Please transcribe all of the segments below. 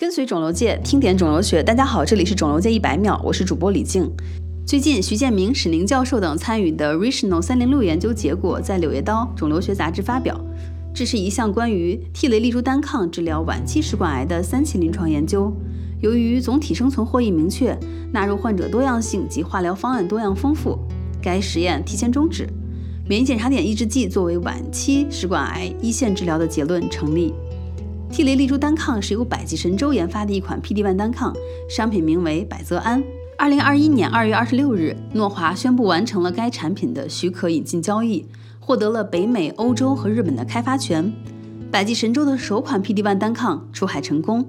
跟随肿瘤界，听点肿瘤学。大家好，这里是肿瘤界一百秒，我是主播李静。最近，徐建明、史宁教授等参与的 Rational 三零六研究结果在《柳叶刀肿瘤学杂志》发表。这是一项关于替雷利珠单抗治疗晚期食管癌的三期临床研究。由于总体生存获益明确，纳入患者多样性及化疗方案多样丰富，该实验提前终止。免疫检查点抑制剂作为晚期食管癌一线治疗的结论成立。替雷利珠单抗是由百济神州研发的一款 PD-1 单抗，商品名为百泽安。二零二一年二月二十六日，诺华宣布完成了该产品的许可引进交易，获得了北美、欧洲和日本的开发权。百济神州的首款 PD-1 单抗出海成功。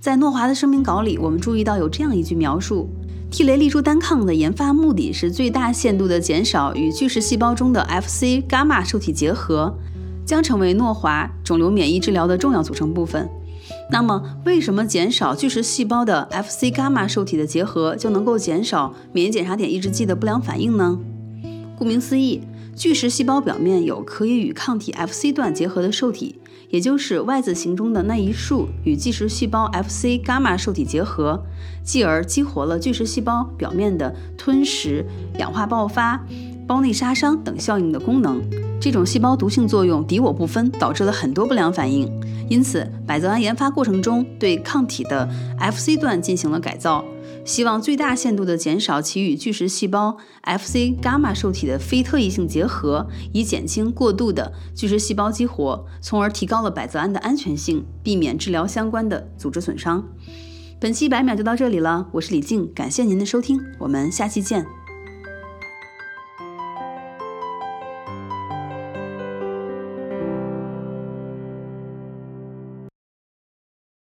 在诺华的声明稿里，我们注意到有这样一句描述：替雷利珠单抗的研发目的是最大限度地减少与巨噬细胞中的 Fc 伽马受体结合。将成为诺华肿瘤免疫治疗的重要组成部分。那么，为什么减少巨噬细胞的 Fc 伽马受体的结合就能够减少免疫检查点抑制剂的不良反应呢？顾名思义，巨噬细胞表面有可以与抗体 Fc 段结合的受体，也就是 Y 字形中的那一束与巨噬细胞 Fc 伽马受体结合，继而激活了巨噬细胞表面的吞食、氧化爆发、胞内杀伤等效应的功能。这种细胞毒性作用敌我不分，导致了很多不良反应。因此，百泽安研发过程中对抗体的 Fc 段进行了改造，希望最大限度地减少其与巨噬细胞 Fc 伽马受体的非特异性结合，以减轻过度的巨噬细胞激活，从而提高了百泽安的安全性，避免治疗相关的组织损伤。本期百秒就到这里了，我是李静，感谢您的收听，我们下期见。